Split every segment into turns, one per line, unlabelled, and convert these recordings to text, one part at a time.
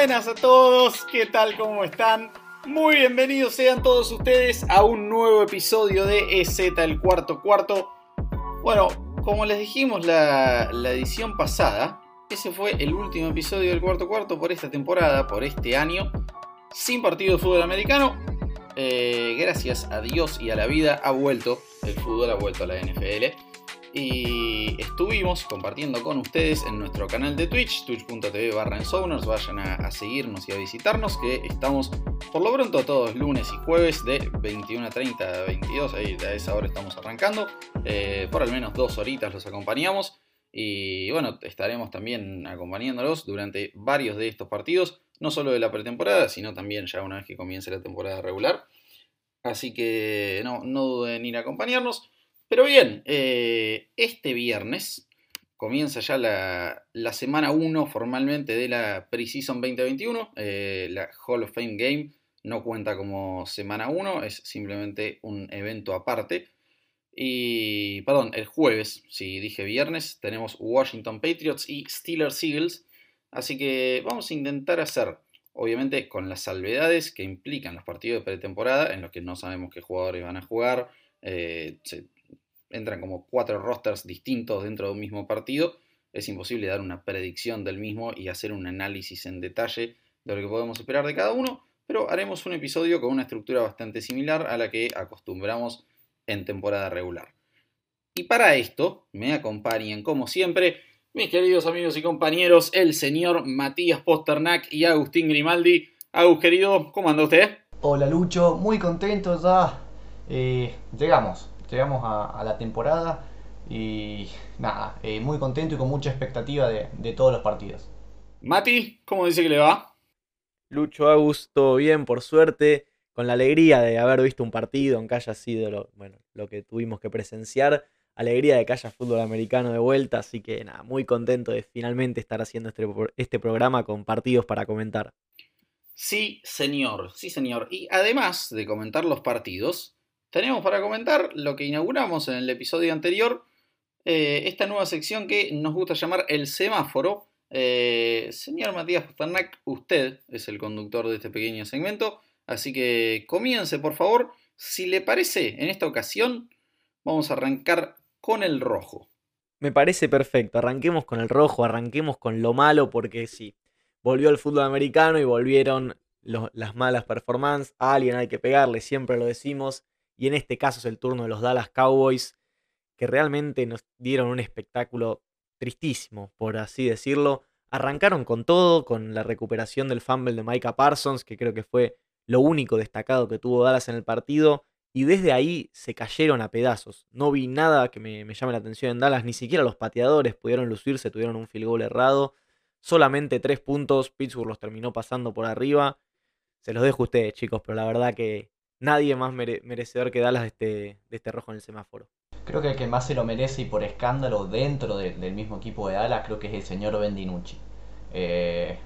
buenas a todos, ¿qué tal? ¿Cómo están? Muy bienvenidos sean todos ustedes a un nuevo episodio de EZ el cuarto cuarto. Bueno, como les dijimos la, edición pasada, ese fue el último episodio del cuarto cuarto por esta temporada, por este año, sin partido de fútbol americano. Eh, gracias a Dios y a la vida ha vuelto, el fútbol ha vuelto a la NFL. Y estuvimos compartiendo con ustedes en nuestro canal de Twitch, twitch.tv barra Vayan a, seguirnos y a visitarnos, que estamos por lo pronto todos lunes y jueves de 21 a 30 a 22. Ahí a esa hora estamos arrancando. Eh, por al menos dos horitas los acompañamos. Y bueno, estaremos también acompañándolos durante varios de estos partidos, no solo de la pretemporada, sino también ya una vez que comience la temporada regular. Así que no, no duden en ir a acompañarnos. Pero bien, eh, este viernes comienza ya la, semana 1 formalmente de la Preseason 2021. Eh, la Hall of Fame Game no cuenta como semana 1, es simplemente un evento aparte. Y, perdón, el jueves, si dije viernes, tenemos Washington Patriots y Steelers Eagles. Así que vamos a intentar hacer, obviamente, con las salvedades que implican los partidos de pretemporada, en los que no sabemos qué jugadores van a jugar. Eh, entran como cuatro rosters distintos dentro de un mismo partido, es imposible dar una predicción del mismo y hacer un análisis en detalle de lo que podemos esperar de cada uno, pero haremos un episodio con una estructura bastante similar a la que acostumbramos en temporada regular. Y para esto me acompañan, como siempre, mis queridos amigos y compañeros, el señor Matías Posternak y Agustín Grimaldi. Agus, querido, ¿cómo anda usted?
Hola Lucho, muy contento ya. Eh, llegamos, llegamos a, la temporada y nada, eh, muy contento y con mucha expectativa de, todos los partidos.
Mati, ¿cómo dice que le va?
Lucho Augusto, bien, por suerte, con la alegría de haber visto un partido, aunque haya sido lo, bueno, lo que tuvimos que presenciar, alegría de que haya fútbol americano de vuelta, así que nada, muy contento de finalmente estar haciendo este, este programa con partidos para comentar.
Sí, señor, sí, señor. Y además de comentar los partidos, tenemos para comentar lo que inauguramos en el episodio anterior, eh, esta nueva sección que nos gusta llamar el semáforo. Eh, señor Matías Pasternak, usted es el conductor de este pequeño segmento, así que comience por favor. Si le parece, en esta ocasión vamos a arrancar con el rojo.
Me parece perfecto, arranquemos con el rojo, arranquemos con lo malo porque sí, volvió el fútbol americano y volvieron las malas performances, a alguien hay que pegarle, siempre lo decimos, y en este caso es el turno de los Dallas Cowboys, que realmente nos dieron un espectáculo tristísimo, por así decirlo. Arrancaron con todo, con la recuperación del fumble de Micah Parsons, que creo que fue lo único destacado que tuvo Dallas en el partido, y desde ahí se cayeron a pedazos. No vi nada que me, llame la atención en Dallas, ni siquiera los pateadores pudieron lucirse, tuvieron un field goal errado. Solamente tres puntos, Pittsburgh los terminó pasando por arriba. Se los dejo a ustedes, chicos, pero la verdad que nadie más merecedor que Dallas de este, de este rojo en el semáforo.
Creo que el que más se lo merece y por escándalo dentro del mismo equipo de Dallas creo que es el señor Bendinucci. Eh,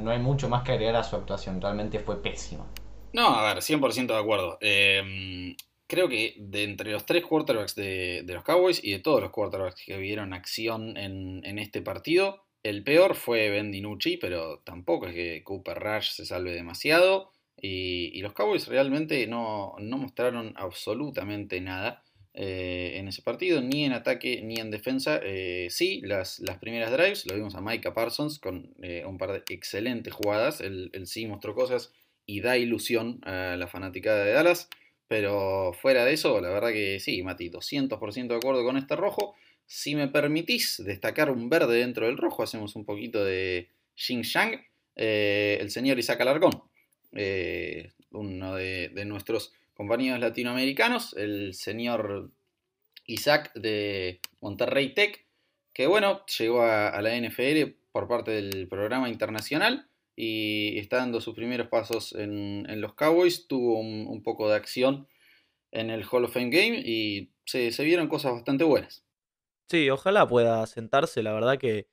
no, hay mucho más que agregar a su actuación, realmente fue pésima.
No, a ver, 100% de acuerdo. Em, creo que de entre los tres quarterbacks de, los Cowboys y de todos los quarterbacks que vieron acción en, en este partido, el peor fue Bendinucci, pero tampoco es que Cooper Rush se salve demasiado. Y, los Cowboys realmente no, mostraron absolutamente nada eh, en ese partido, ni en ataque ni en defensa. Eh, sí, las, las, primeras drives lo vimos a Micah Parsons con eh, un par de excelentes jugadas. Él, sí mostró cosas y da ilusión a la fanaticada de Dallas. Pero fuera de eso, la verdad que sí, Mati, 200% de acuerdo con este rojo. Si me permitís destacar un verde dentro del rojo, hacemos un poquito de Xing Shang. el señor Isaac Alarcón. Eh, uno de, nuestros compañeros latinoamericanos, el señor Isaac de Monterrey Tech, que bueno, llegó a, la NFL por parte del programa internacional y está dando sus primeros pasos en, los Cowboys, tuvo un, poco de acción en el Hall of Fame Game y se, se vieron cosas bastante buenas.
Sí, ojalá pueda sentarse, la verdad que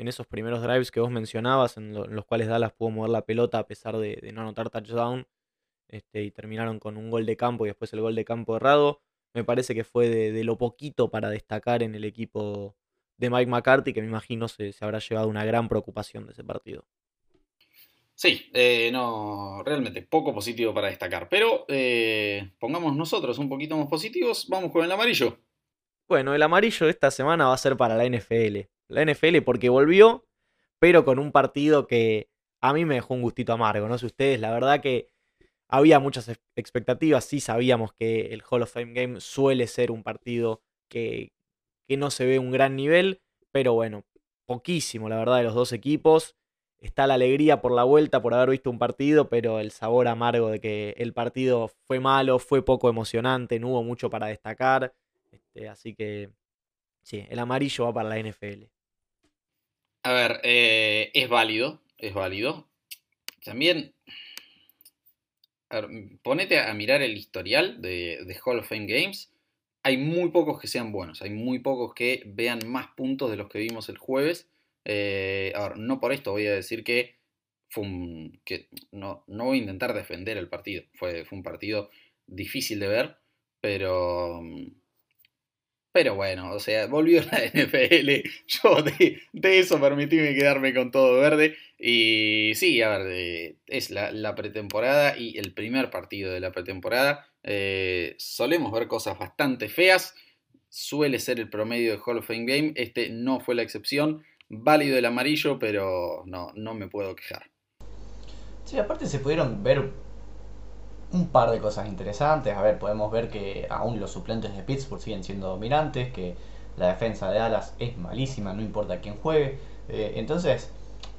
en esos primeros drives que vos mencionabas, en, los cuales Dallas pudo mover la pelota a pesar de, no anotar touchdown, este, y terminaron con un gol de campo y después el gol de campo errado, me parece que fue de, lo poquito para destacar en el equipo de Mike McCarthy, que me imagino se, habrá llevado una gran preocupación de ese partido.
Sí, eh, no, realmente poco positivo para destacar. Pero eh, pongamos nosotros un poquito más positivos. Vamos con el amarillo.
Bueno, el amarillo de esta semana va a ser para la NFL. La NFL porque volvió, pero con un partido que a mí me dejó un gustito amargo. No sé ustedes, la verdad que había muchas expectativas. Sí sabíamos que el Hall of Fame Game suele ser un partido que, que no se ve un gran nivel, pero bueno, poquísimo, la verdad, de los dos equipos. Está la alegría por la vuelta, por haber visto un partido, pero el sabor amargo de que el partido fue malo, fue poco emocionante, no hubo mucho para destacar. Este, así que sí, el amarillo va para la NFL.
A ver, eh, es válido, es válido. También, a ver, ponete a mirar el historial de, de, Hall of Fame Games. Hay muy pocos que sean buenos, hay muy pocos que vean más puntos de los que vimos el jueves. Eh, a ver, no por esto voy a decir que fue un, que no, no voy a intentar defender el partido. Fue, fue un partido difícil de ver, pero pero bueno, o sea, volvió la NFL. Yo de, eso permitíme quedarme con todo verde. Y sí, a ver, es la, pretemporada y el primer partido de la pretemporada. Eh, solemos ver cosas bastante feas. Suele ser el promedio de Hall of Fame Game. Este no fue la excepción. Válido el amarillo, pero no, no me puedo quejar.
Sí, aparte se pudieron ver un par de cosas interesantes. A ver, podemos ver que aún los suplentes de Pittsburgh siguen siendo dominantes, que la defensa de Dallas es malísima, no importa quién juegue. Eh, entonces,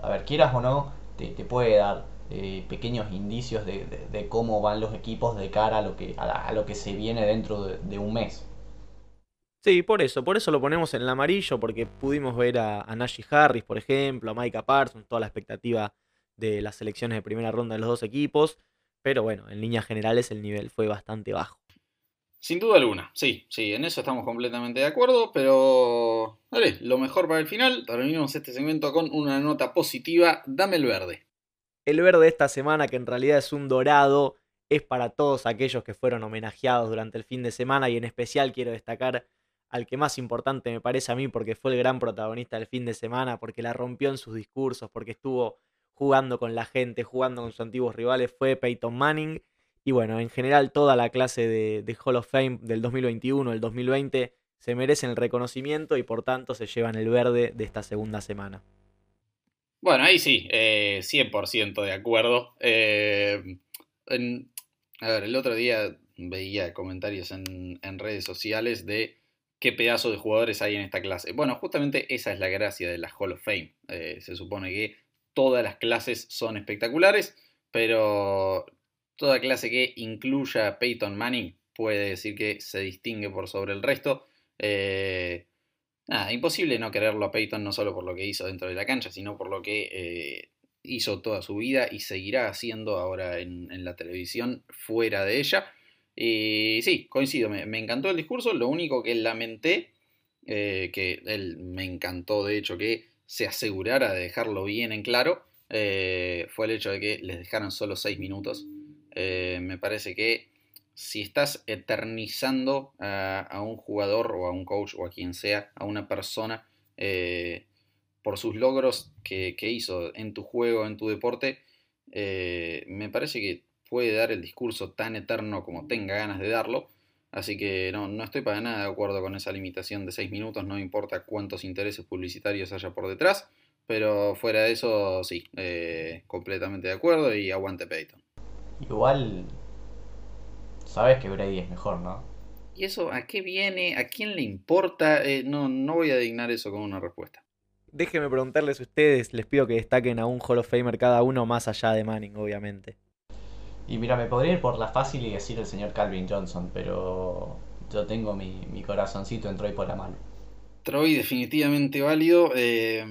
a ver, quieras o no, te, puede dar eh, pequeños indicios de, cómo van los equipos de cara a lo que, a, lo que se viene dentro de, un mes.
Sí, por eso, por eso lo ponemos en el amarillo, porque pudimos ver a, a Harris, por ejemplo, a Micah Parsons, toda la expectativa de las selecciones de primera ronda de los dos equipos. Pero bueno, en líneas generales el nivel fue bastante bajo.
Sin duda alguna, sí, sí, en eso estamos completamente de acuerdo, pero vale, lo mejor para el final, terminamos este segmento con una nota positiva, dame el verde.
El verde de esta semana, que en realidad es un dorado, es para todos aquellos que fueron homenajeados durante el fin de semana y en especial quiero destacar al que más importante me parece a mí porque fue el gran protagonista del fin de semana, porque la rompió en sus discursos, porque estuvo jugando con la gente, jugando con sus antiguos rivales, fue Peyton Manning. Y bueno, en general toda la clase de, Hall of Fame del 2021, del 2020, se merecen el reconocimiento y por tanto se llevan el verde de esta segunda semana.
Bueno, ahí sí, 100% eh, de acuerdo. Eh, a ver, el otro día veía comentarios en, redes sociales de qué pedazo de jugadores hay en esta clase. Bueno, justamente esa es la gracia de la Hall of Fame. Eh, se supone que todas las clases son espectaculares, pero toda clase que incluya a Peyton Manning puede decir que se distingue por sobre el resto. Eh, nada, imposible no quererlo a Peyton no solo por lo que hizo dentro de la cancha, sino por lo que eh, hizo toda su vida y seguirá haciendo ahora en, la televisión fuera de ella. Y sí, coincido, me, encantó el discurso, lo único que lamenté, eh, que él me encantó de hecho que se asegurara de dejarlo bien en claro eh, fue el hecho de que les dejaron solo 6 minutos. Eh, me parece que si estás eternizando a, un jugador o a un coach o a quien sea, a una persona, eh, por sus logros que, que, hizo en tu juego, en tu deporte, me parece que puede dar el discurso tan eterno como tenga ganas de darlo Así que no, no estoy para nada de acuerdo con esa limitación de 6 minutos, no importa cuántos intereses publicitarios haya por detrás, pero fuera de eso sí, eh, completamente de acuerdo y aguante Peyton.
Igual, sabes que Brady es mejor, ¿no?
¿Y eso a qué viene? ¿A quién le importa? Eh, no, no voy a dignar eso como una respuesta.
Déjenme preguntarles a ustedes, les pido que destaquen a un Hall of Famer cada uno más allá de Manning, obviamente.
Y mira, me podría ir por la fácil y decir el señor Calvin Johnson, pero yo tengo mi, corazoncito en Troy por la mano.
Troy definitivamente válido. Eh,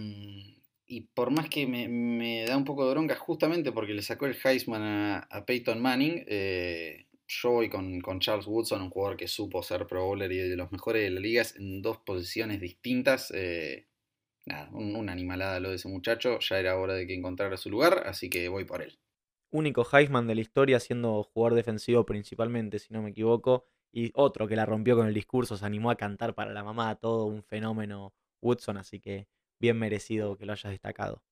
y por más que me, da un poco de bronca, justamente porque le sacó el Heisman a, Peyton Manning, eh, yo voy con, Charles Woodson, un jugador que supo ser Pro Bowler y de los mejores de la liga en dos posiciones distintas. Eh, nada, una animalada lo de ese muchacho. Ya era hora de que encontrara su lugar, así que voy por él
único Heisman de la historia siendo jugador defensivo principalmente, si no me equivoco, y otro que la rompió con el discurso, se animó a cantar para la mamá, todo un fenómeno Woodson, así que bien merecido que lo hayas destacado.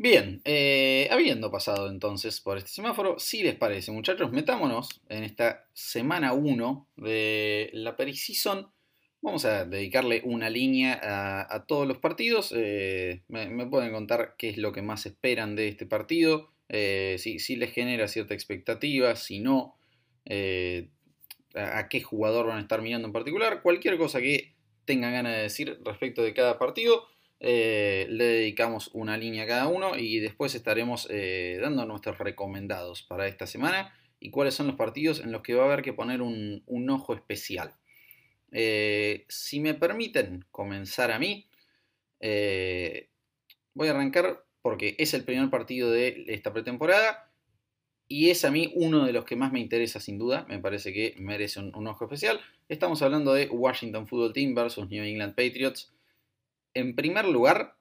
Bien, eh, habiendo pasado entonces por este semáforo, si les parece, muchachos, metámonos en esta semana 1 de la Season. Vamos a dedicarle una línea a, todos los partidos. Eh, me, pueden contar qué es lo que más esperan de este partido, eh, si, les genera cierta expectativa, si no, a, a qué jugador van a estar mirando en particular, cualquier cosa que tengan ganas de decir respecto de cada partido. Eh, le dedicamos una línea a cada uno y después estaremos eh, dando nuestros recomendados para esta semana y cuáles son los partidos en los que va a haber que poner un, ojo especial. Eh, si me permiten comenzar a mí, voy a arrancar porque es el primer partido de esta pretemporada y es a mí uno de los que más me interesa sin duda, me parece que merece un ojo especial. Estamos hablando de Washington Football Team versus New England Patriots. En primer lugar,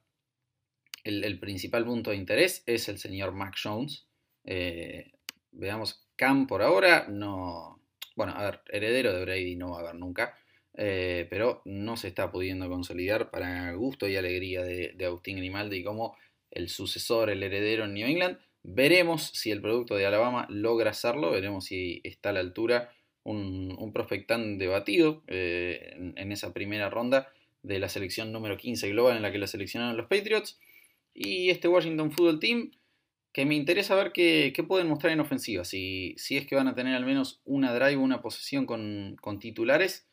el, principal punto de interés es el señor Mac Jones. Eh, veamos, Cam por ahora no. Bueno, a ver, heredero de Brady no va a haber nunca. Eh, pero no se está pudiendo consolidar para gusto y alegría de, Agustín Grimaldi como el sucesor, el heredero en New England. Veremos si el producto de Alabama logra hacerlo, veremos si está a la altura un, un prospect debatido eh, en, esa primera ronda de la selección número 15 global en la que la seleccionaron los Patriots. Y este Washington Football Team, que me interesa ver qué, pueden mostrar en ofensiva. Si, si, es que van a tener al menos una drive, una posesión con, titulares.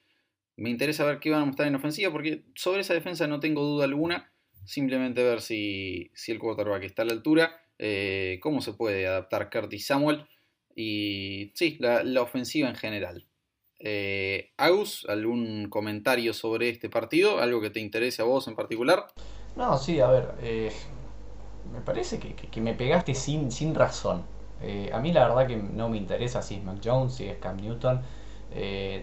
Me interesa ver qué van a mostrar en ofensiva, porque sobre esa defensa no tengo duda alguna. Simplemente ver si, si el quarterback está a la altura, eh, cómo se puede adaptar Curtis Samuel y sí, la ofensiva en general. Eh, Agus, ¿algún comentario sobre este partido? ¿Algo que te interese a vos en particular?
No, sí, a ver, eh, me parece que, me pegaste sin, sin razón. A mí la verdad que no me interesa si es Mac Jones, si es Cam Newton.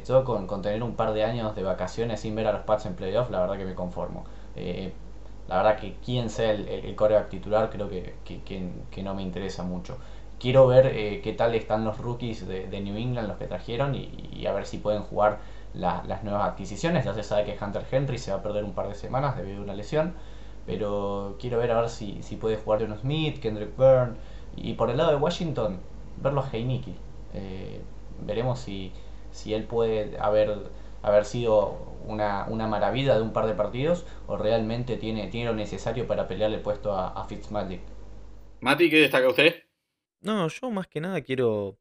Yo con, tener un par de años de vacaciones sin ver a los Pats en playoff, la verdad que me conformo. La verdad que quien sea el, el, coreback titular creo que, que no me interesa mucho quiero ver eh, qué tal están los rookies de, New England, los que trajeron, y, a ver si pueden jugar las nuevas adquisiciones. Ya se sabe que Hunter Henry se va a perder un par de semanas debido a una lesión, pero quiero ver a ver si, si puede jugar John Smith, Kendrick Byrne, y por el lado de Washington, verlo a Heineke. Eh, veremos si, si él puede haber, haber sido una, una, maravilla de un par de partidos o realmente tiene, tiene lo necesario para pelearle el puesto a, a Fitzmagic.
Mati, ¿qué destaca usted?
No, yo más que nada quiero,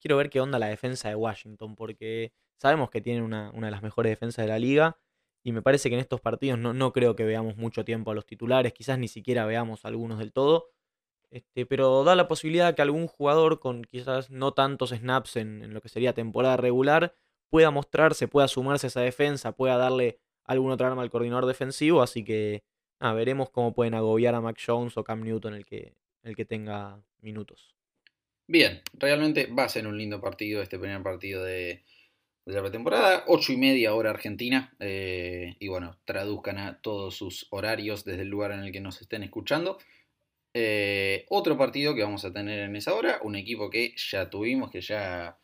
quiero ver qué onda la defensa de Washington, porque sabemos que tienen una, una de las mejores defensas de la liga, y me parece que en estos partidos no, no creo que veamos mucho tiempo a los titulares, quizás ni siquiera veamos algunos del todo, este, pero da la posibilidad que algún jugador con quizás no tantos snaps en, en lo que sería temporada regular pueda mostrarse, pueda sumarse a esa defensa, pueda darle algún otro arma al coordinador defensivo, así que veremos cómo pueden agobiar a Mac Jones o Cam Newton el que, el que tenga minutos.
Bien, realmente va a ser un lindo partido este primer partido de, la pretemporada. 8 y media hora argentina. Eh, y bueno, traduzcan a todos sus horarios desde el lugar en el que nos estén escuchando. Eh, otro partido que vamos a tener en esa hora. Un equipo que ya tuvimos, que ya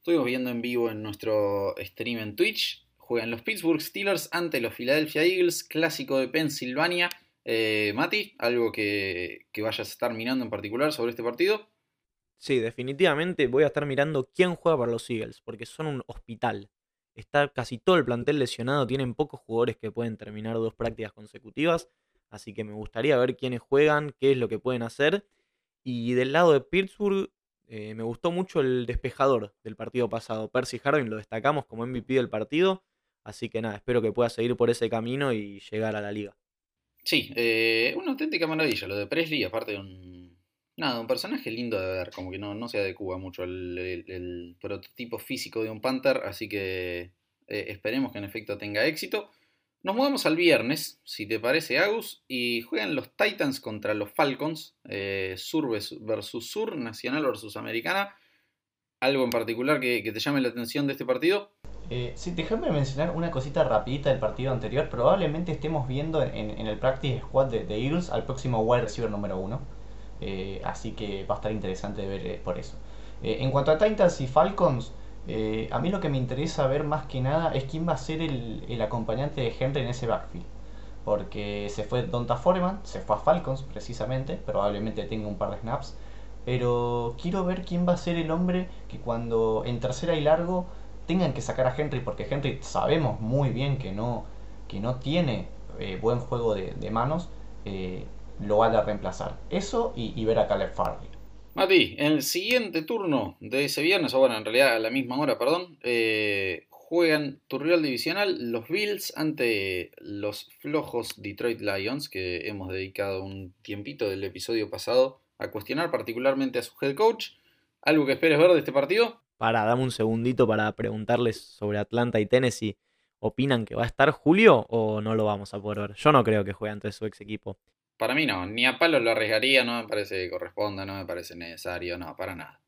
estuvimos viendo en vivo en nuestro stream en Twitch. Juegan los Pittsburgh Steelers ante los Philadelphia Eagles, clásico de Pensilvania. Eh, Mati, ¿algo que, vayas a estar mirando en particular sobre este partido?
Sí, definitivamente voy a estar mirando quién juega para los Eagles, porque son un hospital. Está casi todo el plantel lesionado, tienen pocos jugadores que pueden terminar dos prácticas consecutivas, así que me gustaría ver quiénes juegan, qué es lo que pueden hacer. Y del lado de Pittsburgh, eh, me gustó mucho el despejador del partido pasado. Percy Harvin lo destacamos como MVP del partido, así que nada, espero que pueda seguir por ese camino y llegar a la liga.
Sí, eh, una auténtica maravilla lo de Presley, aparte de un. Nada, un personaje lindo de ver, como que no, no se adecua mucho el, prototipo físico de un Panther, así que eh, esperemos que en efecto tenga éxito. Nos movemos al viernes, si te parece, Agus, y juegan los Titans contra los Falcons, eh, Sur versus Sur, Nacional versus Americana. ¿Algo en particular que, te llame la atención de este partido?
Eh, sí, déjame mencionar una cosita rapidita del partido anterior. Probablemente estemos viendo en, el practice squad de, Eagles al próximo wide receiver número uno. Eh, así que va a estar interesante ver eh, por eso. En cuanto a Titans y Falcons, a mí lo que me interesa ver más que nada es quién va a ser el, acompañante de Henry en ese backfield. porque se fue Donta Foreman, se fue a Falcons precisamente, probablemente tenga un par de snaps, pero quiero ver quién va a ser el hombre que cuando en tercera y largo tengan que sacar a Henry, porque Henry sabemos muy bien que no, que no tiene eh, buen juego de, manos, eh, lo va a reemplazar. Eso y, ver a Caleb Farley.
Mati, en el siguiente turno de ese viernes, o bueno, en realidad a la misma hora, perdón, eh, juegan tu rival divisional los Bills ante los flojos Detroit Lions, que hemos dedicado un tiempito del episodio pasado a cuestionar particularmente a su head coach. ¿Algo que esperes ver de este partido?
Para, dame un segundito para preguntarles sobre Atlanta y Tennessee. ¿Opinan que va a estar Julio o no lo vamos a poder ver? Yo no creo que juegue ante su ex equipo.
Para mí no, ni a palo lo arriesgaría, no me parece que corresponda, no me parece necesario, no, para nada.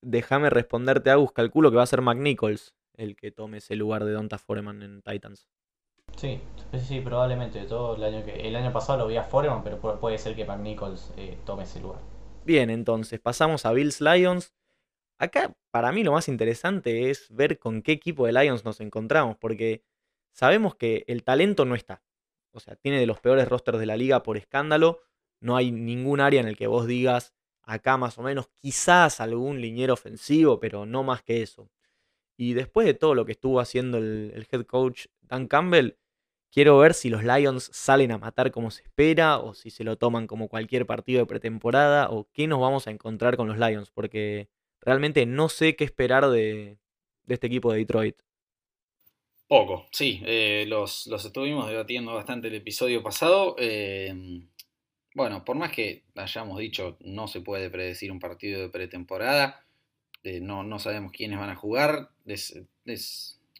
Déjame responderte, Agus, calculo que va a ser McNichols el que tome ese lugar de Donta Foreman en Titans.
Sí, sí, probablemente. Todo el año que el año pasado lo vi a Foreman, pero puede ser que McNichols eh, tome ese lugar.
Bien, entonces pasamos a Bills Lions. Acá para mí lo más interesante es ver con qué equipo de Lions nos encontramos, porque sabemos que el talento no está. O sea, tiene de los peores rosters de la liga por escándalo. No hay ningún área en el que vos digas acá más o menos, quizás algún liniero ofensivo, pero no más que eso. Y después de todo lo que estuvo haciendo el, head coach Dan Campbell, quiero ver si los Lions salen a matar como se espera o si se lo toman como cualquier partido de pretemporada o qué nos vamos a encontrar con los Lions, porque realmente no sé qué esperar de este equipo de Detroit.
Poco, sí, eh, los, estuvimos debatiendo bastante el episodio pasado. Em, bueno, por más que hayamos dicho no se puede predecir un partido de pretemporada, eh, no, no, sabemos quiénes van a jugar,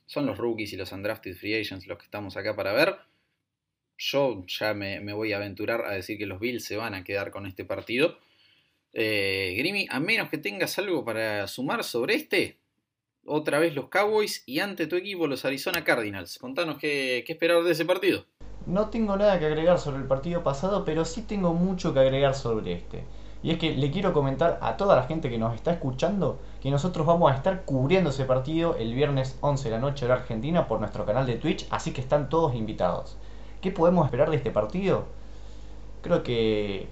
son los rookies y los undrafted free agents los que estamos acá para ver. Yo ya me, voy a aventurar a decir que los Bills se van a quedar con este partido. Eh, Grimy, a menos que tengas algo para sumar sobre este, otra vez los Cowboys y ante tu equipo los Arizona Cardinals. Contanos qué, esperar de ese partido.
No tengo nada que agregar sobre el partido pasado, pero sí tengo mucho que agregar sobre este. Y es que le quiero comentar a toda la gente que nos está escuchando que nosotros vamos a estar cubriendo ese partido el viernes 11 de la noche de Argentina por nuestro canal de Twitch, así que están todos invitados. ¿Qué podemos esperar de este partido? Creo que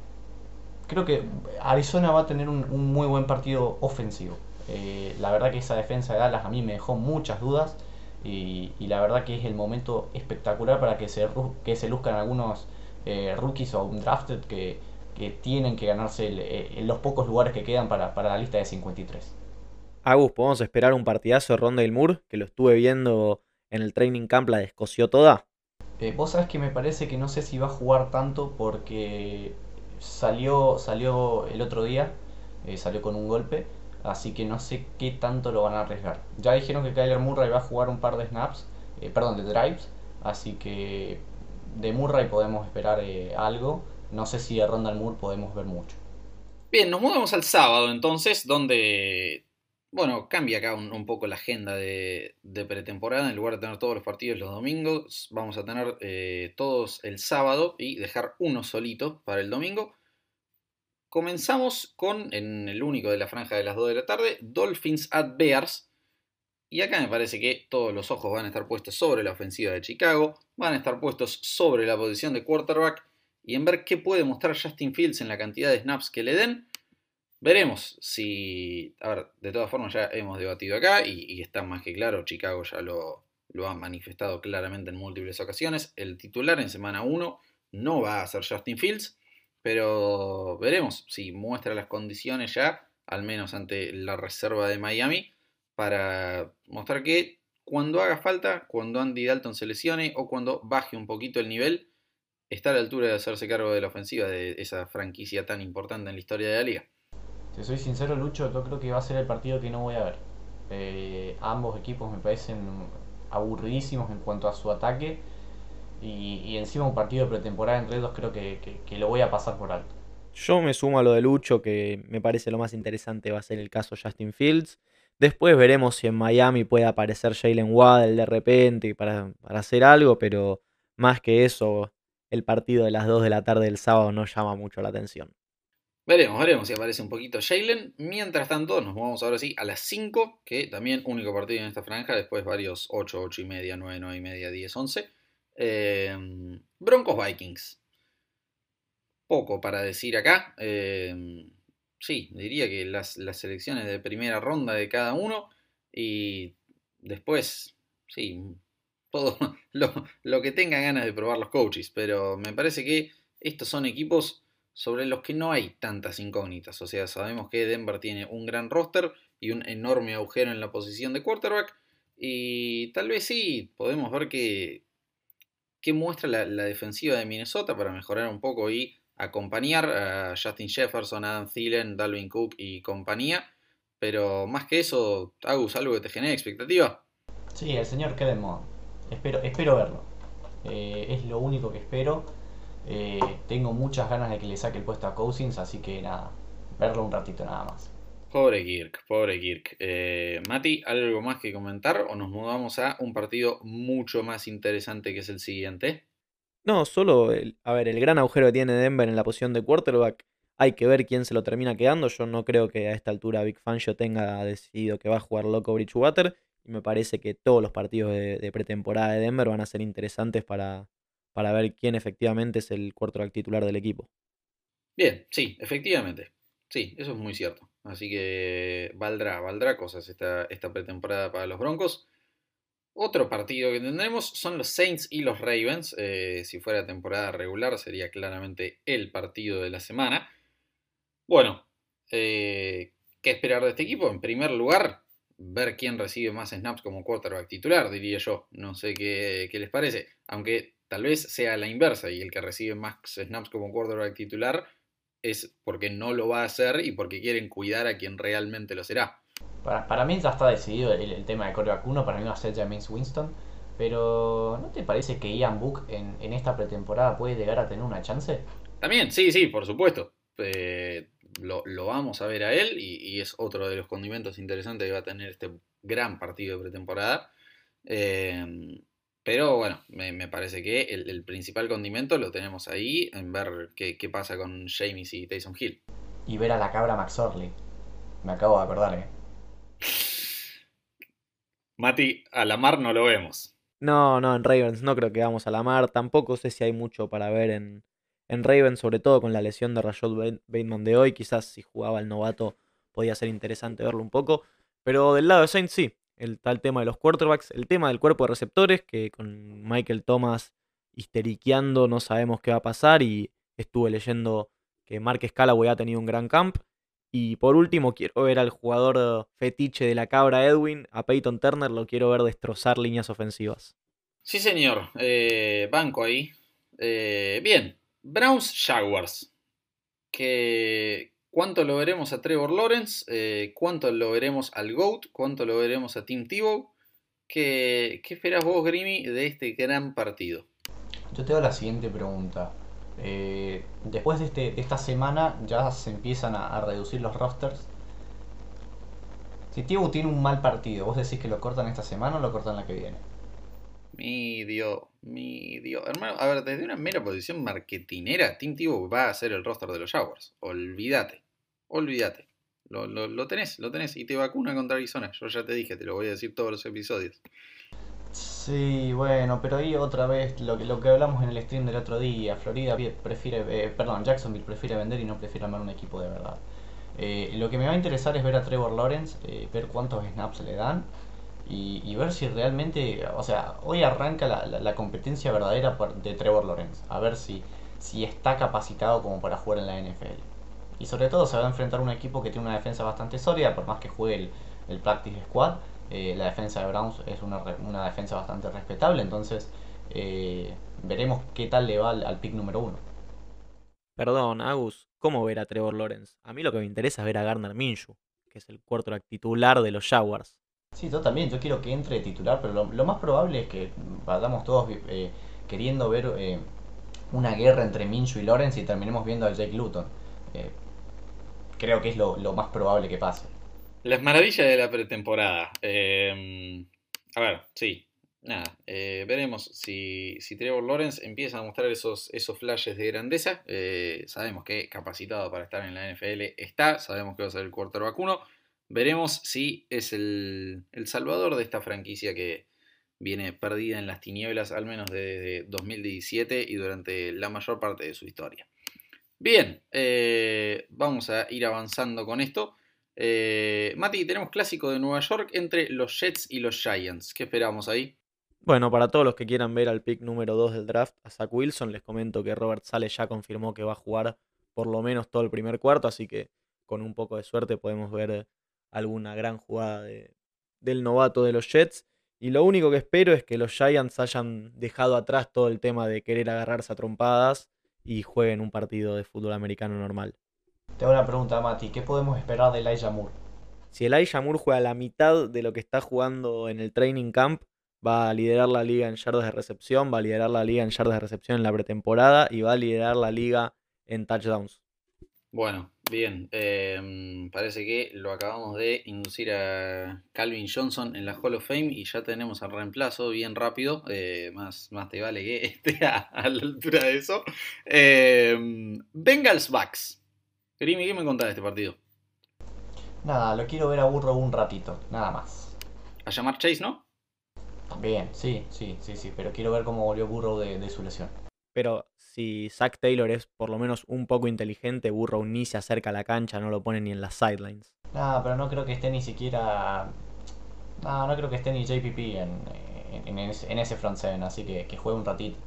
creo que Arizona va a tener un muy buen partido ofensivo. Eh, la verdad que esa defensa de Dallas a mí me dejó muchas dudas y, la verdad que es el momento espectacular para que se, que se luzcan algunos eh, rookies o un drafted que, tienen que ganarse eh, los pocos lugares que quedan para, la lista de 53.
Agus, ¿podemos esperar un partidazo de Ronda del Moore? Que lo estuve viendo en el training camp, la descoció toda.
Vos sabés que me parece que no sé si va a jugar tanto porque salió, salió el otro día, salió con un golpe así que no sé qué tanto lo van a arriesgar. Ya dijeron que Kyler Murray va a jugar un par de snaps, eh, perdón, de drives, así que de Murray podemos esperar eh, algo. No sé si de Rondal Moore podemos ver mucho.
Bien, nos mudamos al sábado entonces, donde, bueno, cambia acá un, poco la agenda de, pretemporada. En lugar de tener todos los partidos los domingos, vamos a tener eh, todos el sábado y dejar uno solito para el domingo. Comenzamos con, en el único de la franja de las 2 de la tarde, Dolphins at Bears. Y acá me parece que todos los ojos van a estar puestos sobre la ofensiva de Chicago, van a estar puestos sobre la posición de quarterback y en ver qué puede mostrar Justin Fields en la cantidad de snaps que le den. Veremos si, a ver, de todas formas ya hemos debatido acá y, está más que claro, Chicago ya lo, lo ha manifestado claramente en múltiples ocasiones. El titular en semana 1 no va a ser Justin Fields. Pero veremos si muestra las condiciones ya, al menos ante la reserva de Miami, para mostrar que cuando haga falta, cuando Andy Dalton se lesione o cuando baje un poquito el nivel, está a la altura de hacerse cargo de la ofensiva de esa franquicia tan importante en la historia de la liga.
Si soy sincero, Lucho, yo creo que va a ser el partido que no voy a ver. Eh, ambos equipos me parecen aburridísimos en cuanto a su ataque y, encima un partido de pretemporada entre dos creo que, lo voy a pasar por alto.
Yo me sumo a lo de Lucho, que me parece lo más interesante va a ser el caso Justin Fields. Después veremos si en Miami puede aparecer Jalen Waddell de repente para, para hacer algo, pero más que eso, el partido de las 2 de la tarde del sábado no llama mucho la atención.
Veremos, veremos si aparece un poquito Jalen. Mientras tanto, nos vamos ahora sí a las 5, que también único partido en esta franja, después varios 8, 8 y media, 9, 9 y media, 10, 11. Em, Broncos Vikings. Poco para decir acá. Em, sí, diría que las, selecciones de primera ronda de cada uno. Y después, sí, todo lo, lo, que tengan ganas de probar los coaches. Pero me parece que estos son equipos sobre los que no hay tantas incógnitas. O sea, sabemos que Denver tiene un gran roster y un enorme agujero en la posición de quarterback. Y tal vez sí, podemos ver que, que muestra la, defensiva de Minnesota para mejorar un poco y acompañar a Justin Jefferson, Adam Thielen, Dalvin Cook y compañía. Pero más que eso, Agus, ¿algo que te genere expectativa?
Sí, el señor Kellen Espero, espero verlo. Eh, es lo único que espero. Eh, tengo muchas ganas de que le saque el puesto a Cousins, así que nada, verlo un ratito nada más.
Pobre Kirk, pobre Kirk. Eh, Mati, ¿algo más que comentar o nos mudamos a un partido mucho más interesante que es el siguiente?
No, solo, el, a ver, el gran agujero que tiene Denver en la posición de quarterback, hay que ver quién se lo termina quedando. Yo no creo que a esta altura Big Fangio tenga decidido que va a jugar loco Bridgewater. Y me parece que todos los partidos de, pretemporada de Denver van a ser interesantes para, para ver quién efectivamente es el quarterback titular del equipo.
Bien, sí, efectivamente. Sí, eso es muy cierto. Así que valdrá, valdrá cosas esta, esta pretemporada para los Broncos. Otro partido que tendremos son los Saints y los Ravens. Eh, si fuera temporada regular sería claramente el partido de la semana. Bueno, eh, ¿qué esperar de este equipo? En primer lugar, ver quién recibe más snaps como quarterback titular, diría yo. No sé qué, qué les parece. Aunque tal vez sea la inversa y el que recibe más snaps como quarterback titular es porque no lo va a hacer y porque quieren cuidar a quien realmente lo será.
Para, para mí ya está decidido el, tema de quarterback 1, para mí va a ser James Winston. Pero ¿no te parece que Ian Book en, en esta pretemporada puede llegar a tener una chance?
También, sí, sí, por supuesto. Eh, lo, vamos a ver a él y, es otro de los condimentos interesantes que va a tener este gran partido de pretemporada. Eh, pero bueno, me, parece que el, principal condimento lo tenemos ahí en ver qué, pasa con James y Tyson Hill.
Y ver a la cabra McSorley. Me acabo de acordar, eh.
Mati, a la mar no lo vemos.
No, no, en Ravens no creo que vamos a la mar. Tampoco sé si hay mucho para ver en, en Ravens, sobre todo con la lesión de Rashad Bateman de hoy. Quizás si jugaba el novato podía ser interesante verlo un poco. Pero del lado de Saints sí, el tal tema de los quarterbacks, el tema del cuerpo de receptores, que con Michael Thomas histeriqueando no sabemos qué va a pasar y estuve leyendo que Marques Callaway ha tenido un gran camp. Y por último, quiero ver al jugador fetiche de la cabra Edwin, a Peyton Turner, lo quiero ver destrozar líneas ofensivas.
Sí, señor, eh, banco ahí. Eh, bien, Browns Jaguars. Que, ¿Cuánto lo veremos a Trevor Lawrence? Eh, ¿Cuánto lo veremos al GOAT? ¿Cuánto lo veremos a Tim Tebow? ¿Qué, ¿Qué, esperas vos, Grimy, de este gran partido?
Yo te hago la siguiente pregunta. Eh, después de, este, esta semana ya se empiezan a, reducir los rosters. Si Tebow tiene un mal partido, ¿vos decís que lo cortan esta semana o lo cortan la que viene?
Mi Dios, mi Dios. Hermano, a ver, desde una mera posición marketinera, Tim Tebow va a ser el roster de los Jaguars. Olvídate olvídate. Lo, lo, tenés, lo tenés. Y te vacuna contra Arizona. Yo ya te dije, te lo voy a decir todos los episodios.
Sí, bueno, pero ahí otra vez lo que, lo que hablamos en el stream del otro día, Florida prefiere, eh, perdón, Jacksonville prefiere vender y no prefiere armar un equipo de verdad. Eh, lo que me va a interesar es ver a Trevor Lawrence, eh, ver cuántos snaps le dan y, ver si realmente, o sea, hoy arranca la, la, competencia verdadera de Trevor Lawrence, a ver si, si está capacitado como para jugar en la NFL. Y sobre todo se va a enfrentar a un equipo que tiene una defensa bastante sólida, por más que juegue el, Practice Squad. Eh, la defensa de Browns es una, una defensa bastante respetable, entonces eh, veremos qué tal le va al, pick número uno.
Perdón, Agus, ¿cómo ver a Trevor Lawrence? A mí lo que me interesa es ver a Garner Minshew, que es el cuarto titular de los Jaguars.
Sí, yo también, yo quiero que entre titular, pero lo, más probable es que vayamos todos eh, queriendo ver una guerra entre Minshew y Lawrence y terminemos viendo a Jake Luton creo que es lo, más probable que pase.
Las maravillas de la pretemporada. Em, a ver, sí, nada, eh, veremos si, si, Trevor Lawrence empieza a mostrar esos, esos flashes de grandeza. Eh, sabemos que capacitado para estar en la NFL está, sabemos que va a ser el cuarto vacuno. Veremos si es el, salvador de esta franquicia que, viene perdida en las tinieblas al menos desde 2017 y durante la mayor parte de su historia. Bien, eh, vamos a ir avanzando con esto. Eh, Mati, tenemos clásico de Nueva York entre los Jets y los Giants. ¿Qué esperamos ahí?
Bueno, para todos los que quieran ver al pick número 2 del draft, a Zach Wilson, les comento que Robert Sale ya confirmó que va a jugar por lo menos todo el primer cuarto, así que con un poco de suerte podemos ver alguna gran jugada del novato de los Jets. Y lo único que espero es que los Giants hayan dejado atrás todo el tema de querer agarrarse a trompadas y jueguen un partido de fútbol americano normal.
Te hago una pregunta, Mati. ¿Qué podemos esperar de Elijah Moore?
Si Elijah Moore juega la mitad de lo que está jugando en el training camp, va a liderar la liga en yardas de recepción, va a liderar la liga en yardas de recepción en la pretemporada y va a liderar la liga en touchdowns.
Bueno, bien. Em, parece que lo acabamos de inducir a Calvin Johnson en la Hall of Fame y ya tenemos el reemplazo bien rápido. Eh, más, más te vale que esté a, la altura de eso. Em, Bengals Bucks. Grimy, ¿qué me contás de este partido?
Nada, lo quiero ver a Burro un ratito, nada más.
A llamar Chase, ¿no?
Bien, sí, sí, sí, sí, pero quiero ver cómo volvió Burrow de, su lesión.
Pero si Zach Taylor es por lo menos un poco inteligente, Burrow ni se acerca a la cancha, no lo pone ni en las sidelines.
No, pero no creo que esté ni siquiera... No, no creo que esté ni JPP en, ese, front seven, así que, que juegue un ratito.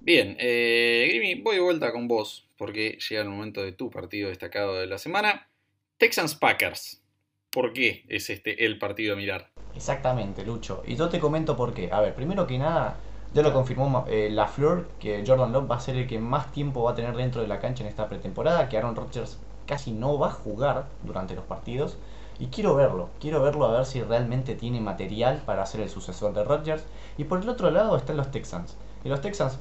Bien, eh, Grimy, voy de vuelta con vos, porque llega el momento de tu partido destacado de la semana. Texans Packers. ¿Por qué es este el partido a mirar?
Exactamente, Lucho. Y yo te comento por qué. A ver, primero que nada, ya lo confirmó eh, la Flor que Jordan Love va a ser el que más tiempo va a tener dentro de la cancha en esta pretemporada, que Aaron Rodgers casi no va a jugar durante los partidos. Y quiero verlo, quiero verlo a ver si realmente tiene material para ser el sucesor de Rodgers. Y por el otro lado están los Texans. Y los Texans,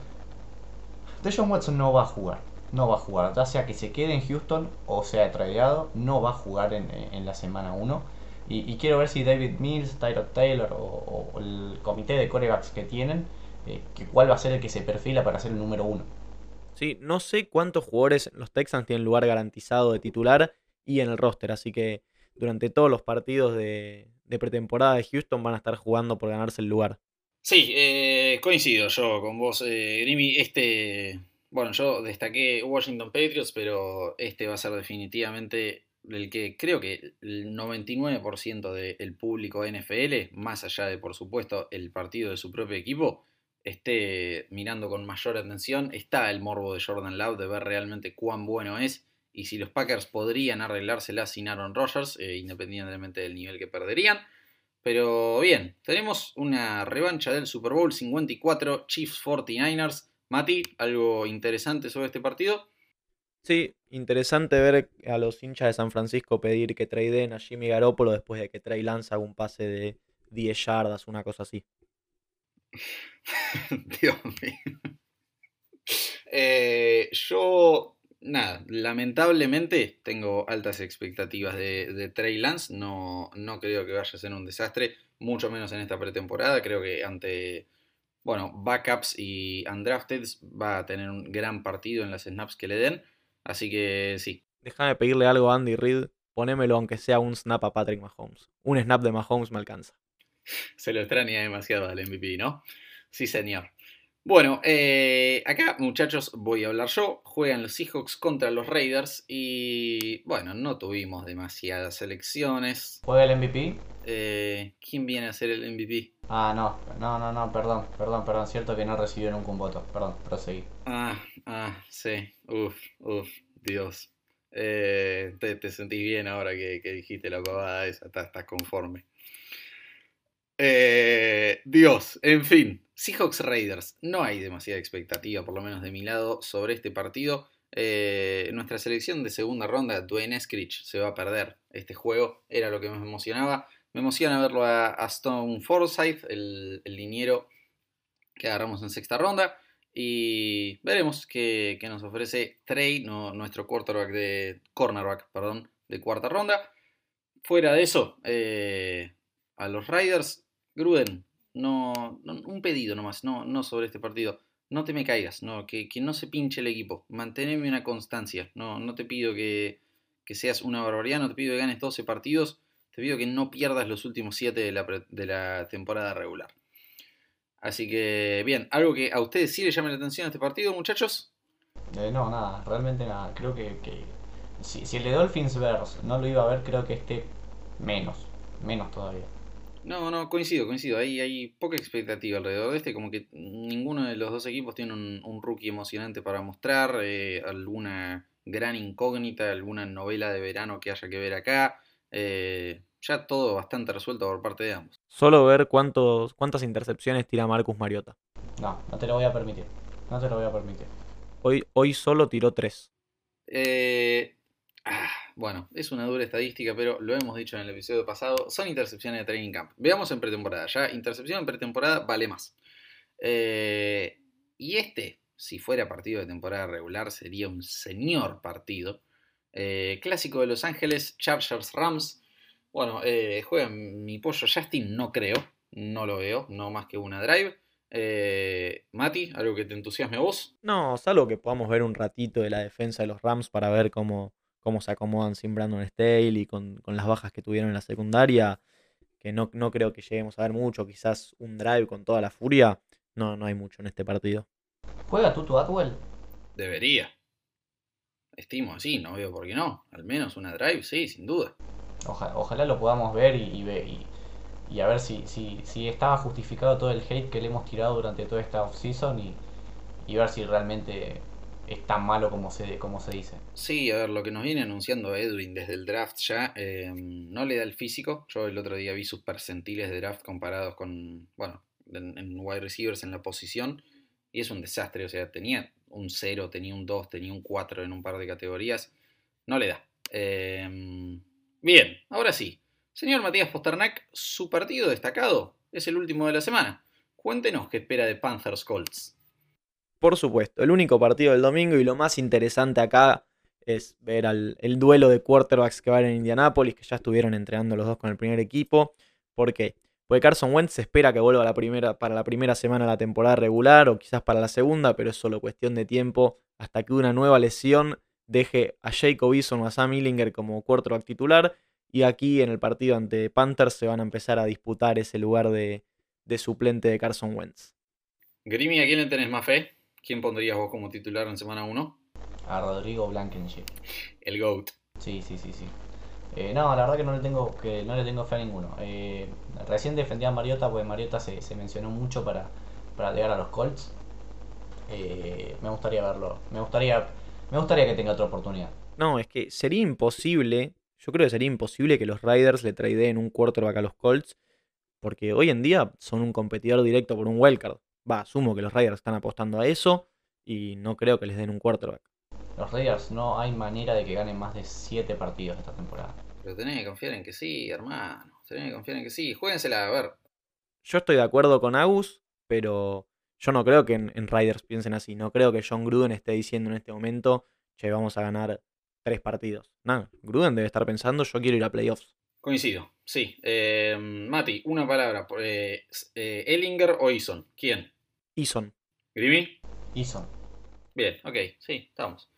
Deshaun Watson no va a jugar, no va a jugar, ya sea que se quede en Houston o sea tradeado, no va a jugar en, en la semana 1. Y, quiero ver si David Mills, Tyrod Taylor o, el comité de corebacks que tienen, eh, que cuál va a ser el que se perfila para ser el número uno.
Sí, no sé cuántos jugadores los Texans tienen lugar garantizado de titular y en el roster, así que durante todos los partidos de, pretemporada de Houston van a estar jugando por ganarse el lugar.
Sí, eh, coincido yo con vos, eh, Grimy. Este, bueno, yo destaqué Washington Patriots, pero este va a ser definitivamente el que creo que el 99% del público NFL, más allá de por supuesto el partido de su propio equipo, esté mirando con mayor atención. Está el morbo de Jordan Love de ver realmente cuán bueno es y si los Packers podrían arreglársela sin Aaron Rodgers, eh, independientemente del nivel que perderían. Pero bien, tenemos una revancha del Super Bowl 54 Chiefs 49ers. Mati, ¿algo interesante sobre este partido?
Sí, interesante ver a los hinchas de San Francisco pedir que tradeen a Jimmy Garoppolo después de que Trey haga un pase de 10 yardas, una cosa así.
Dios mío. Eh, yo, nada, lamentablemente tengo altas expectativas de, Trey Lance. No, no creo que vaya a ser un desastre, mucho menos en esta pretemporada. Creo que ante, bueno, backups y undrafted va a tener un gran partido en las snaps que le den. Así que sí.
Déjame pedirle algo a Andy Reid. Ponémelo aunque sea un snap a Patrick Mahomes. Un snap de Mahomes me alcanza.
Se lo extraña demasiado al MVP, ¿no? Sí, señor. Bueno, eh, acá muchachos voy a hablar yo. Juegan los Seahawks contra los Raiders y bueno, no tuvimos demasiadas elecciones.
¿Juega el MVP?
Eh, ¿Quién viene a ser el MVP?
Ah, no, no, no, no, perdón, perdón, perdón, cierto que no recibió nunca un voto, perdón, proseguí.
Ah, ah, sí, uf, uf, Dios. Eh, te, te, sentís bien ahora que, dijiste la pavada esa, estás, conforme. Eh, Dios, en fin, Seahawks Raiders, no hay demasiada expectativa, por lo menos de mi lado, sobre este partido. Eh, nuestra selección de segunda ronda, Dwayne Eskridge, se va a perder este juego, era lo que me emocionaba. Me emociona verlo a, Stone Forsyth, el, liniero que agarramos en sexta ronda. Y veremos qué, nos ofrece Trey, nuestro quarterback de, cornerback de cuarta ronda. Fuera de eso, eh, a los Riders, Gruden, no, un pedido nomás, no, no sobre este partido. No te me caigas, no, que, no se pinche el equipo. Manténme una constancia. No, no te pido que, que seas una barbaridad, no te pido que ganes 12 partidos te pido que no pierdas los últimos 7 de la, temporada regular. Así que, bien, ¿algo que a ustedes sí les llame la atención a este partido, muchachos?
Eh, no, nada, realmente nada. Creo que, que si, si el de Dolphins Bears no lo iba a ver, creo que este menos, menos todavía.
No, no, coincido, coincido. Hay, hay poca expectativa alrededor de este, como que ninguno de los dos equipos tiene un, un rookie emocionante para mostrar, eh, alguna gran incógnita, alguna novela de verano que haya que ver acá. Eh, ya todo bastante resuelto por parte de ambos.
Solo ver cuántos, cuántas intercepciones tira Marcus Mariota.
No, no te lo voy a permitir. No te lo voy a permitir.
Hoy, hoy solo tiró tres.
Eh, ah, bueno, es una dura estadística, pero lo hemos dicho en el episodio pasado. Son intercepciones de training camp. Veamos en pretemporada. Ya intercepción en pretemporada vale más. Eh, y este, si fuera partido de temporada regular, sería un señor partido. Eh, clásico de Los Ángeles, Chargers Rams. Bueno, eh, juega mi pollo Justin, no creo. No lo veo, no más que una drive. Eh, Mati, ¿algo que te entusiasme a vos?
No, salvo que podamos ver un ratito de la defensa de los Rams para ver cómo, cómo se acomodan sin Brandon Stale y con, con las bajas que tuvieron en la secundaria. Que no, no creo que lleguemos a ver mucho. Quizás un drive con toda la furia. No, no hay mucho en este partido.
¿Juega Tutu Atwell?
Debería. Estimo así, no veo por qué no. Al menos una drive, sí, sin duda.
Oja- ojalá lo podamos ver y, y, ve- y- y a ver si, si, si estaba justificado todo el hate que le hemos tirado durante toda esta offseason y, y ver si realmente es tan malo como se, como se dice.
Sí, a ver, lo que nos viene anunciando Edwin desde el draft ya, eh, no le da el físico. Yo el otro día vi sus percentiles de draft comparados con, bueno, en, wide receivers en la posición. Y es un desastre, o sea, tenía un 0, tenía un 2, tenía un 4 en un par de categorías. No le da. Eh, bien, ahora sí. Señor Matías Posternak, su partido destacado es el último de la semana. Cuéntenos qué espera de Panthers Colts.
Por supuesto, el único partido del domingo y lo más interesante acá es ver el duelo de quarterbacks que van en Indianápolis, que ya estuvieron entrenando los dos con el primer equipo. ¿Por qué? Porque Carson Wentz se espera que vuelva a la primera, para la primera semana de la temporada regular o quizás para la segunda, pero es solo cuestión de tiempo hasta que una nueva lesión deje a Jacob Eason o a Sam Illinger como quarterback titular. Y aquí en el partido ante Panthers se van a empezar a disputar ese lugar de, de suplente de Carson Wentz.
Grimi, ¿a quién le tenés más fe? ¿Quién pondrías vos como titular en semana 1?
A Rodrigo Blankenship.
El GOAT.
Sí, sí, sí, sí. Eh, no, la verdad que no le tengo, que no le tengo fe a ninguno. Eh, recién defendía a Mariota porque Mariota se, se mencionó mucho para, para llegar a los Colts. Eh, me gustaría verlo. Me gustaría, me gustaría que tenga otra oportunidad.
No, es que sería imposible, yo creo que sería imposible que los Riders le traideen un quarterback a los Colts, porque hoy en día son un competidor directo por un wildcard. Va, asumo que los Riders están apostando a eso y no creo que les den un quarterback.
Los Raiders no hay manera de que ganen más de 7 partidos esta temporada.
Pero tenés que confiar en que sí, hermano. Tenés que confiar en que sí. Juéguensela, a ver.
Yo estoy de acuerdo con Agus, pero yo no creo que en, en Riders piensen así. No creo que John Gruden esté diciendo en este momento, che, vamos a ganar tres partidos. No, Gruden debe estar pensando, yo quiero ir a playoffs.
Coincido, sí. Eh, Mati, una palabra. Eh, eh, ¿Ellinger o Eason? ¿Quién?
Eason.
¿Grimi?
Eason.
Bien, ok, sí, estamos.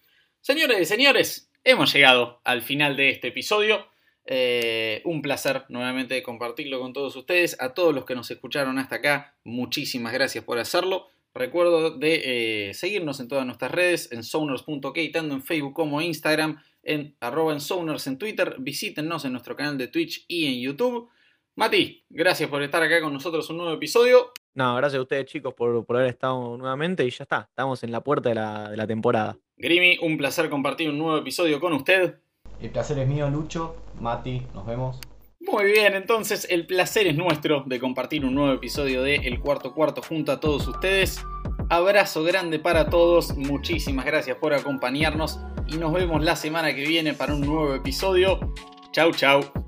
Señores y señores, hemos llegado al final de este episodio. Eh, un placer nuevamente compartirlo con todos ustedes. A todos los que nos escucharon hasta acá, muchísimas gracias por hacerlo. Recuerdo de eh, seguirnos en todas nuestras redes, en soners.ok, tanto en Facebook como Instagram, en arroba en soners en Twitter. Visítenos en nuestro canal de Twitch y en YouTube. Mati, gracias por estar acá con nosotros un nuevo episodio.
No, gracias a ustedes chicos por, por haber estado nuevamente y ya está, estamos en la puerta de la, de la temporada.
Grimi, un placer compartir un nuevo episodio con usted.
El placer es mío, Lucho. Mati, nos vemos.
Muy bien, entonces el placer es nuestro de compartir un nuevo episodio de El Cuarto Cuarto junto a todos ustedes. Abrazo grande para todos, muchísimas gracias por acompañarnos y nos vemos la semana que viene para un nuevo episodio. Chau, chau.